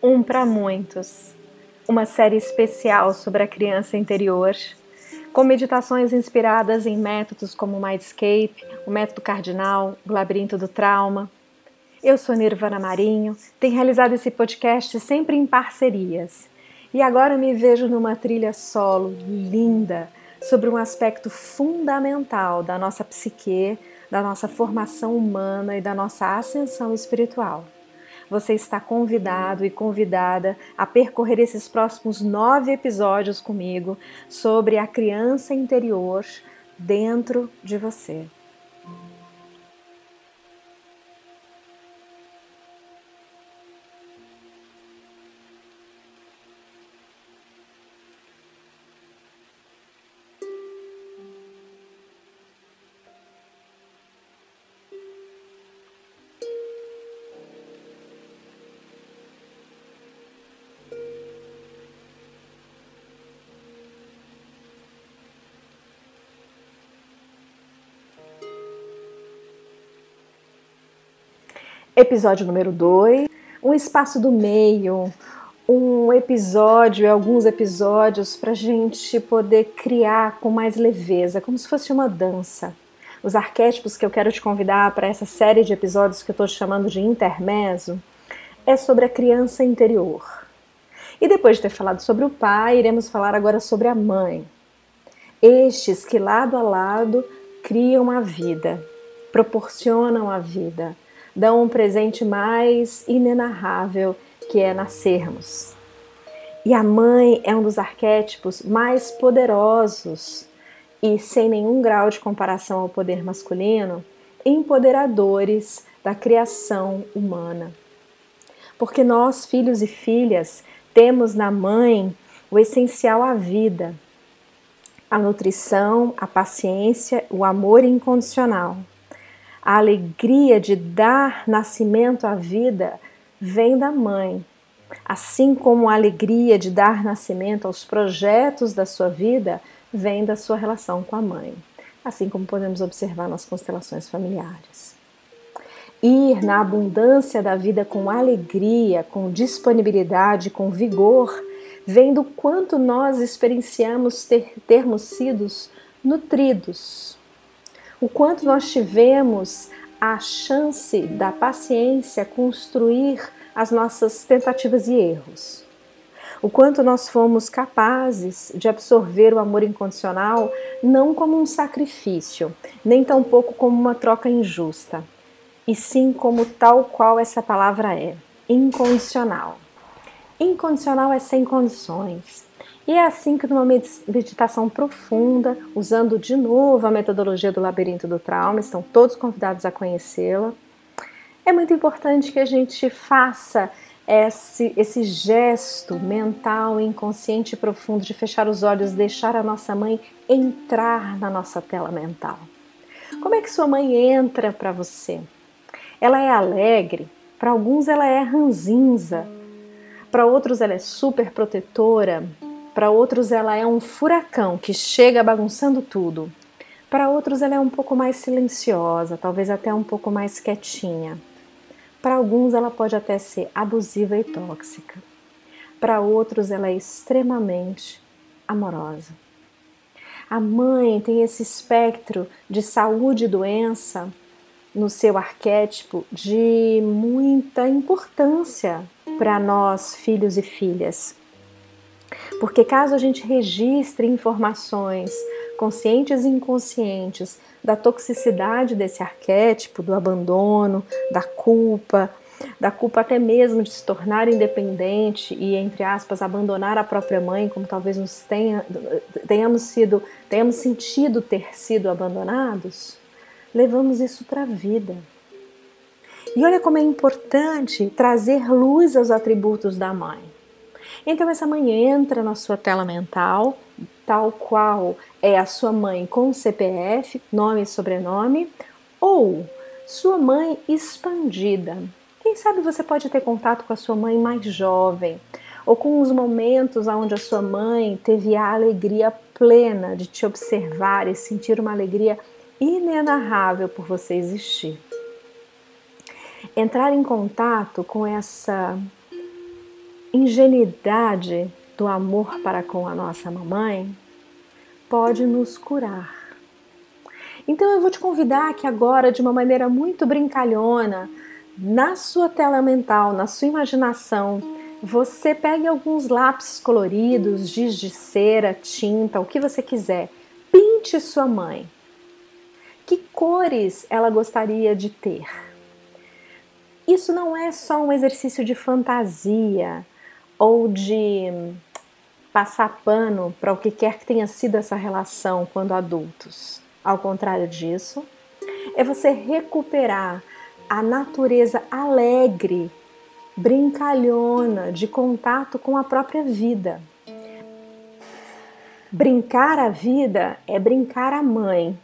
Um para muitos, uma série especial sobre a criança interior, com meditações inspiradas em métodos como o Mindscape, o método cardinal, o labirinto do trauma. Eu sou Nirvana Marinho, tenho realizado esse podcast sempre em parcerias. E agora me vejo numa trilha solo linda sobre um aspecto fundamental da nossa psique, da nossa formação humana e da nossa ascensão espiritual você está convidado e convidada a percorrer esses próximos nove episódios comigo sobre a criança interior dentro de você. Episódio número 2, um espaço do meio, um episódio, alguns episódios para a gente poder criar com mais leveza, como se fosse uma dança. Os arquétipos que eu quero te convidar para essa série de episódios que eu estou chamando de intermezzo é sobre a criança interior. E depois de ter falado sobre o pai, iremos falar agora sobre a mãe. Estes que lado a lado criam a vida, proporcionam a vida dão um presente mais inenarrável que é nascermos. E a mãe é um dos arquétipos mais poderosos e, sem nenhum grau de comparação ao poder masculino, empoderadores da criação humana. Porque nós, filhos e filhas, temos na mãe o essencial à vida, a nutrição, a paciência, o amor incondicional. A alegria de dar nascimento à vida vem da mãe, assim como a alegria de dar nascimento aos projetos da sua vida vem da sua relação com a mãe, assim como podemos observar nas constelações familiares. Ir na abundância da vida com alegria, com disponibilidade, com vigor, vem do quanto nós experienciamos ter, termos sido nutridos, o quanto nós tivemos a chance da paciência construir as nossas tentativas e erros. O quanto nós fomos capazes de absorver o amor incondicional não como um sacrifício, nem tampouco como uma troca injusta, e sim como tal qual essa palavra é: incondicional. Incondicional é sem condições. E é assim que numa meditação profunda, usando de novo a metodologia do labirinto do trauma, estão todos convidados a conhecê-la. É muito importante que a gente faça esse, esse gesto mental, inconsciente e profundo de fechar os olhos, deixar a nossa mãe entrar na nossa tela mental. Como é que sua mãe entra para você? Ela é alegre, para alguns ela é ranzinza, para outros ela é super protetora, para outros, ela é um furacão que chega bagunçando tudo. Para outros, ela é um pouco mais silenciosa, talvez até um pouco mais quietinha. Para alguns, ela pode até ser abusiva e tóxica. Para outros, ela é extremamente amorosa. A mãe tem esse espectro de saúde e doença no seu arquétipo de muita importância para nós, filhos e filhas. Porque caso a gente registre informações conscientes e inconscientes da toxicidade desse arquétipo, do abandono, da culpa, da culpa até mesmo de se tornar independente e, entre aspas, abandonar a própria mãe, como talvez nos tenha, tenhamos sido, tenhamos sentido ter sido abandonados, levamos isso para a vida. E olha como é importante trazer luz aos atributos da mãe. Então essa mãe entra na sua tela mental, tal qual é a sua mãe com CPF, nome e sobrenome, ou sua mãe expandida. Quem sabe você pode ter contato com a sua mãe mais jovem, ou com os momentos onde a sua mãe teve a alegria plena de te observar e sentir uma alegria inenarrável por você existir. Entrar em contato com essa ingenuidade do amor para com a nossa mamãe pode nos curar. Então eu vou te convidar que agora, de uma maneira muito brincalhona, na sua tela mental, na sua imaginação, você pegue alguns lápis coloridos, giz de cera, tinta, o que você quiser. Pinte sua mãe. Que cores ela gostaria de ter? Isso não é só um exercício de fantasia ou de passar pano para o que quer que tenha sido essa relação quando adultos. Ao contrário disso, é você recuperar a natureza alegre, brincalhona, de contato com a própria vida. Brincar a vida é brincar a mãe.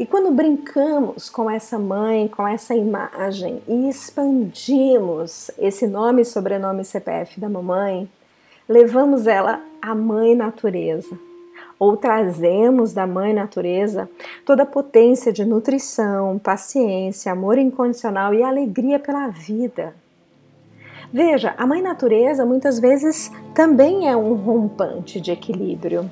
E quando brincamos com essa mãe, com essa imagem e expandimos esse nome e sobrenome CPF da mamãe, levamos ela à mãe natureza ou trazemos da mãe natureza toda a potência de nutrição, paciência, amor incondicional e alegria pela vida. Veja, a mãe natureza muitas vezes também é um rompante de equilíbrio.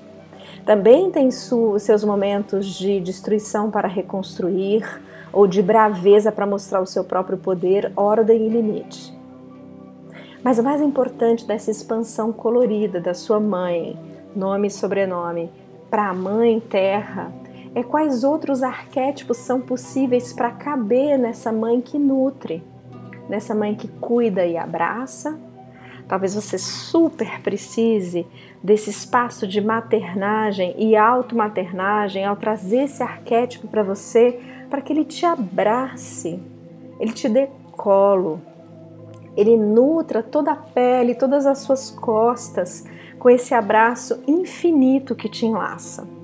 Também tem seus momentos de destruição para reconstruir ou de braveza para mostrar o seu próprio poder, ordem e limite. Mas o mais importante dessa expansão colorida da sua mãe, nome e sobrenome, para a Mãe Terra, é quais outros arquétipos são possíveis para caber nessa mãe que nutre, nessa mãe que cuida e abraça. Talvez você super precise desse espaço de maternagem e automaternagem ao trazer esse arquétipo para você, para que ele te abrace, ele te dê colo, ele nutra toda a pele, todas as suas costas com esse abraço infinito que te enlaça.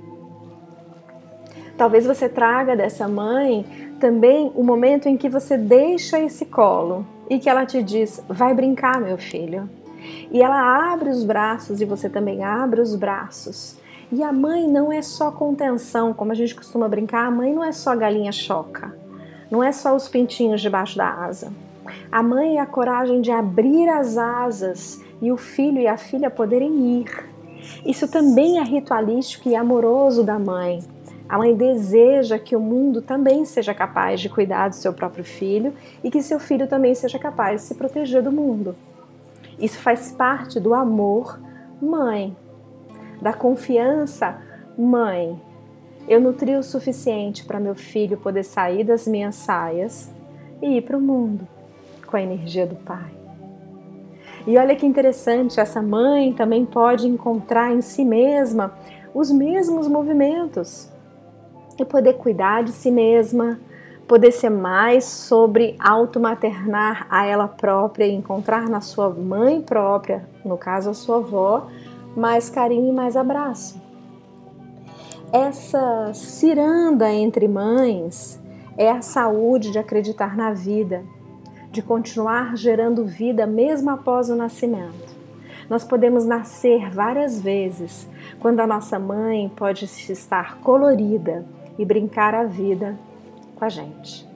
Talvez você traga dessa mãe também o momento em que você deixa esse colo e que ela te diz: vai brincar, meu filho. E ela abre os braços e você também abre os braços. E a mãe não é só contenção, como a gente costuma brincar, a mãe não é só galinha choca, não é só os pintinhos debaixo da asa. A mãe é a coragem de abrir as asas e o filho e a filha poderem ir. Isso também é ritualístico e amoroso da mãe. A mãe deseja que o mundo também seja capaz de cuidar do seu próprio filho e que seu filho também seja capaz de se proteger do mundo. Isso faz parte do amor mãe, da confiança mãe. Eu nutri o suficiente para meu filho poder sair das minhas saias e ir para o mundo com a energia do pai. E olha que interessante, essa mãe também pode encontrar em si mesma os mesmos movimentos e poder cuidar de si mesma, poder ser mais sobre automaternar a ela própria encontrar na sua mãe própria, no caso a sua avó, mais carinho e mais abraço. Essa ciranda entre mães é a saúde de acreditar na vida, de continuar gerando vida mesmo após o nascimento. Nós podemos nascer várias vezes quando a nossa mãe pode estar colorida e brincar a vida com a gente.